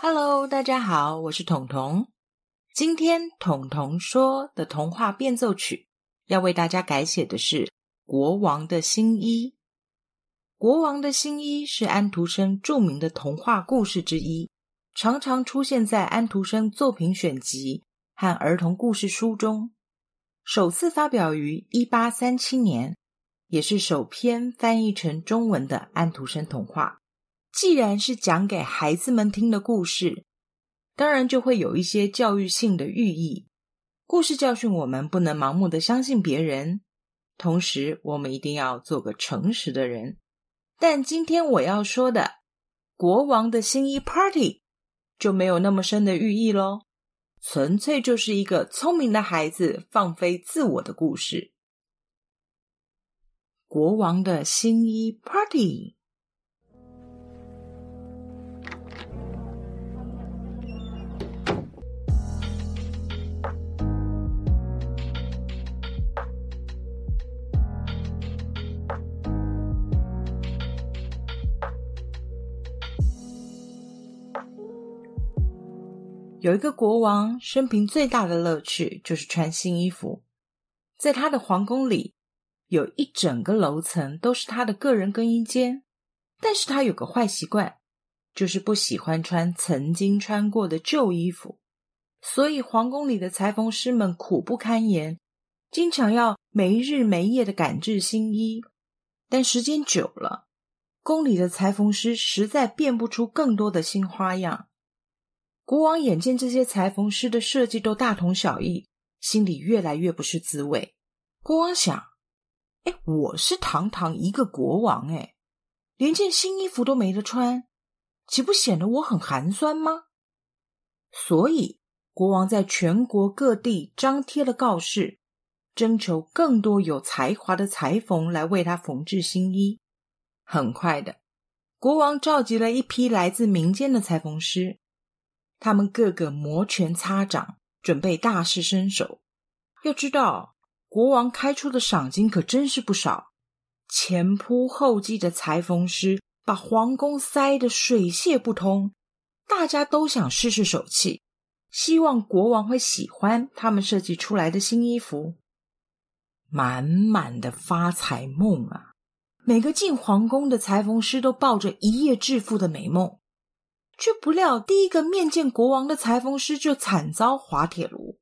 Hello，大家好，我是彤彤。今天彤彤说的童话变奏曲要为大家改写的是《国王的新衣》。《国王的新衣》是安徒生著名的童话故事之一，常常出现在安徒生作品选集和儿童故事书中。首次发表于一八三七年，也是首篇翻译成中文的安徒生童话。既然是讲给孩子们听的故事，当然就会有一些教育性的寓意。故事教训我们不能盲目的相信别人，同时我们一定要做个诚实的人。但今天我要说的《国王的新衣 Party》就没有那么深的寓意喽，纯粹就是一个聪明的孩子放飞自我的故事。国王的新衣 Party。有一个国王，生平最大的乐趣就是穿新衣服。在他的皇宫里，有一整个楼层都是他的个人更衣间。但是他有个坏习惯，就是不喜欢穿曾经穿过的旧衣服。所以皇宫里的裁缝师们苦不堪言，经常要没日没夜的赶制新衣。但时间久了，宫里的裁缝师实在变不出更多的新花样。国王眼见这些裁缝师的设计都大同小异，心里越来越不是滋味。国王想：“哎，我是堂堂一个国王，哎，连件新衣服都没得穿，岂不显得我很寒酸吗？”所以，国王在全国各地张贴了告示，征求更多有才华的裁缝来为他缝制新衣。很快的，国王召集了一批来自民间的裁缝师。他们个个摩拳擦掌，准备大施身手。要知道，国王开出的赏金可真是不少。前仆后继的裁缝师把皇宫塞得水泄不通，大家都想试试手气，希望国王会喜欢他们设计出来的新衣服。满满的发财梦啊！每个进皇宫的裁缝师都抱着一夜致富的美梦。却不料，第一个面见国王的裁缝师就惨遭滑铁卢。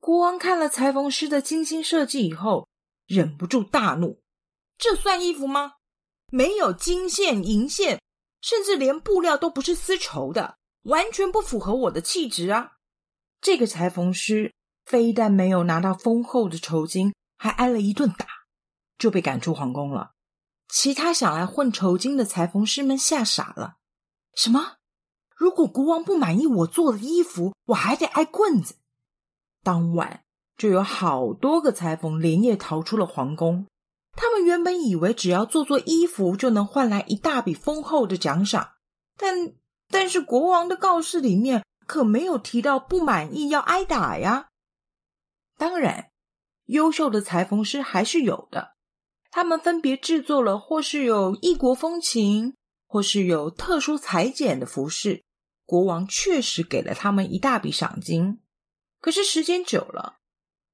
国王看了裁缝师的精心设计以后，忍不住大怒：“这算衣服吗？没有金线银线，甚至连布料都不是丝绸的，完全不符合我的气质啊！”这个裁缝师非但没有拿到丰厚的酬金，还挨了一顿打，就被赶出皇宫了。其他想来混酬金的裁缝师们吓傻了：“什么？”如果国王不满意我做的衣服，我还得挨棍子。当晚就有好多个裁缝连夜逃出了皇宫。他们原本以为只要做做衣服就能换来一大笔丰厚的奖赏，但但是国王的告示里面可没有提到不满意要挨打呀。当然，优秀的裁缝师还是有的。他们分别制作了或是有异国风情，或是有特殊裁剪的服饰。国王确实给了他们一大笔赏金，可是时间久了，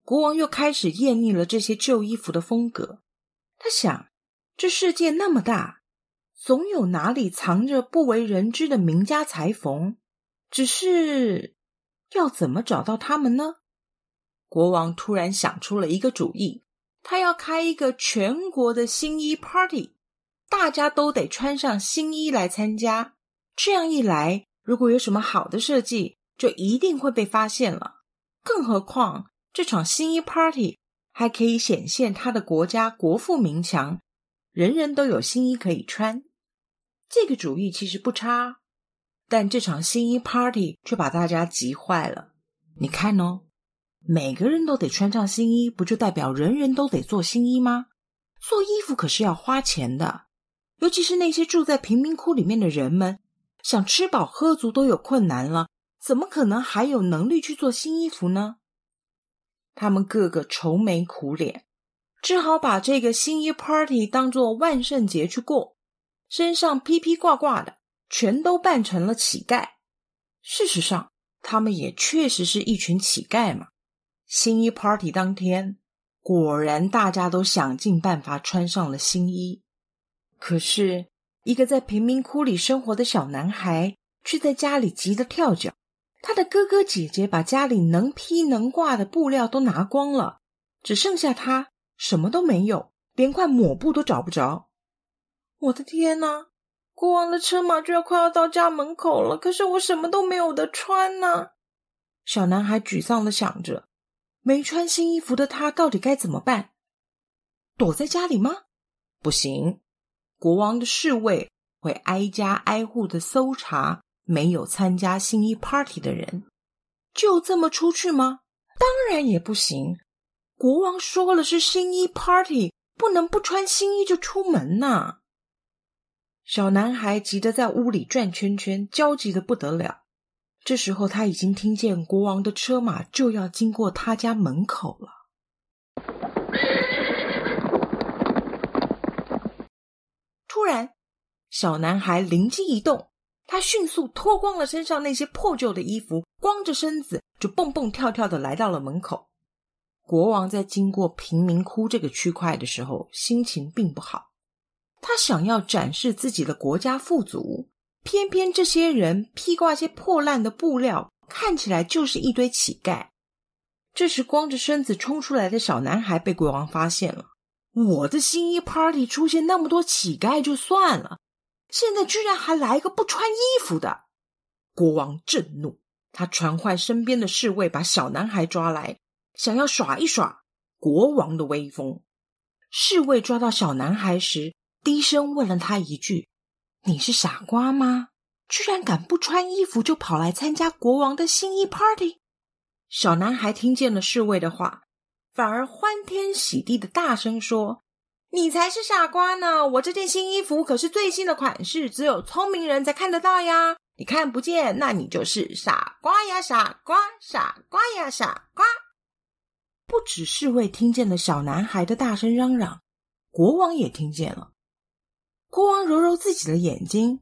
国王又开始厌腻了这些旧衣服的风格。他想，这世界那么大，总有哪里藏着不为人知的名家裁缝，只是要怎么找到他们呢？国王突然想出了一个主意，他要开一个全国的新衣 party，大家都得穿上新衣来参加。这样一来。如果有什么好的设计，就一定会被发现了。更何况这场新衣 party 还可以显现他的国家国富民强，人人都有新衣可以穿。这个主意其实不差，但这场新衣 party 却把大家急坏了。你看哦，每个人都得穿上新衣，不就代表人人都得做新衣吗？做衣服可是要花钱的，尤其是那些住在贫民窟里面的人们。想吃饱喝足都有困难了，怎么可能还有能力去做新衣服呢？他们个个愁眉苦脸，只好把这个新衣 party 当做万圣节去过，身上披披挂挂的，全都扮成了乞丐。事实上，他们也确实是一群乞丐嘛。新衣 party 当天，果然大家都想尽办法穿上了新衣。可是，一个在贫民窟里生活的小男孩却在家里急得跳脚。他的哥哥姐姐把家里能披能挂的布料都拿光了，只剩下他什么都没有，连块抹布都找不着。我的天哪！国王的车马就要快要到家门口了，可是我什么都没有的穿呢。小男孩沮丧的想着，没穿新衣服的他到底该怎么办？躲在家里吗？不行，国王的侍卫会挨家挨户的搜查没有参加新衣 party 的人。就这么出去吗？当然也不行。国王说了是新衣 party，不能不穿新衣就出门呐。小男孩急得在屋里转圈圈，焦急的不得了。这时候，他已经听见国王的车马就要经过他家门口了。突然，小男孩灵机一动，他迅速脱光了身上那些破旧的衣服，光着身子就蹦蹦跳跳的来到了门口。国王在经过贫民窟这个区块的时候，心情并不好。他想要展示自己的国家富足，偏偏这些人披挂些破烂的布料，看起来就是一堆乞丐。这时，光着身子冲出来的小男孩被国王发现了。我的新衣 party 出现那么多乞丐就算了，现在居然还来个不穿衣服的！国王震怒，他传唤身边的侍卫，把小男孩抓来，想要耍一耍国王的威风。侍卫抓到小男孩时，低声问了他一句：“你是傻瓜吗？居然敢不穿衣服就跑来参加国王的新衣 party？” 小男孩听见了侍卫的话，反而欢天喜地的大声说：“你才是傻瓜呢！我这件新衣服可是最新的款式，只有聪明人才看得到呀！你看不见，那你就是傻瓜呀！傻瓜，傻瓜呀！傻瓜！”不止侍卫听见了小男孩的大声嚷嚷，国王也听见了。国王揉揉自己的眼睛，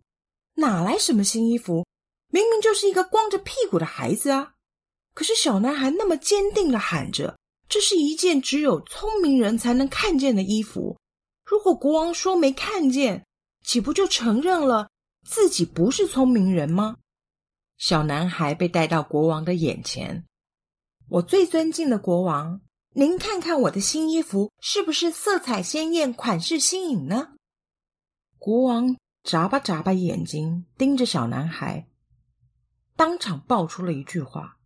哪来什么新衣服？明明就是一个光着屁股的孩子啊！可是小男孩那么坚定的喊着：“这是一件只有聪明人才能看见的衣服。”如果国王说没看见，岂不就承认了自己不是聪明人吗？小男孩被带到国王的眼前：“我最尊敬的国王，您看看我的新衣服是不是色彩鲜艳、款式新颖呢？”国王眨巴眨巴眼睛，盯着小男孩，当场爆出了一句话：“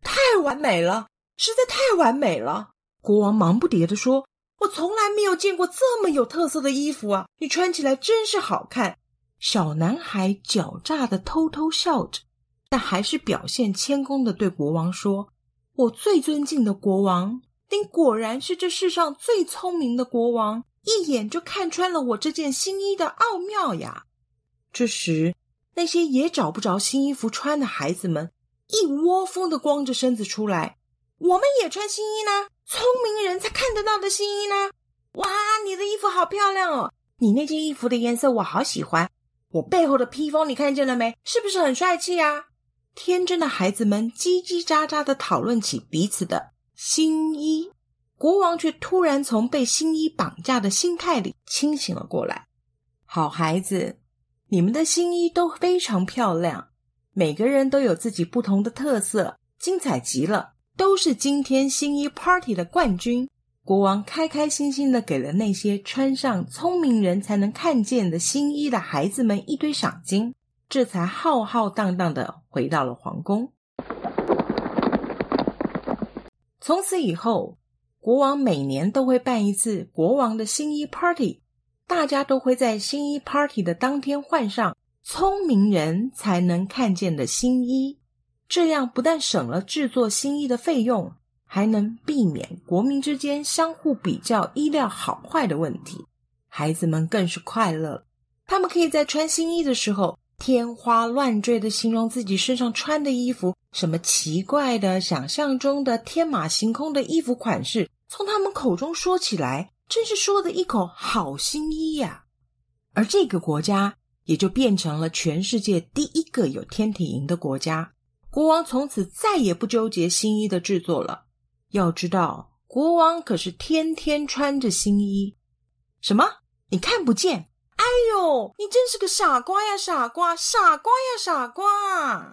太完美了，实在太完美了！”国王忙不迭地说：“我从来没有见过这么有特色的衣服啊！你穿起来真是好看。”小男孩狡诈的偷偷笑着，但还是表现谦恭的对国王说：“我最尊敬的国王，您果然是这世上最聪明的国王。”一眼就看穿了我这件新衣的奥妙呀！这时，那些也找不着新衣服穿的孩子们，一窝蜂的光着身子出来。我们也穿新衣呢，聪明人才看得到的新衣呢！哇，你的衣服好漂亮哦！你那件衣服的颜色我好喜欢。我背后的披风你看见了没？是不是很帅气啊？天真的孩子们叽叽喳喳的讨论起彼此的新衣。国王却突然从被新衣绑架的心态里清醒了过来。好孩子，你们的新衣都非常漂亮，每个人都有自己不同的特色，精彩极了，都是今天新衣 party 的冠军。国王开开心心的给了那些穿上聪明人才能看见的新衣的孩子们一堆赏金，这才浩浩荡荡的回到了皇宫。从此以后。国王每年都会办一次国王的新衣 party，大家都会在新衣 party 的当天换上聪明人才能看见的新衣，这样不但省了制作新衣的费用，还能避免国民之间相互比较衣料好坏的问题。孩子们更是快乐，他们可以在穿新衣的时候天花乱坠的形容自己身上穿的衣服。什么奇怪的、想象中的天马行空的衣服款式，从他们口中说起来，真是说的一口好新衣呀！而这个国家也就变成了全世界第一个有天体营的国家，国王从此再也不纠结新衣的制作了。要知道，国王可是天天穿着新衣。什么？你看不见？哎呦，你真是个傻瓜呀，傻瓜，傻瓜呀，傻瓜！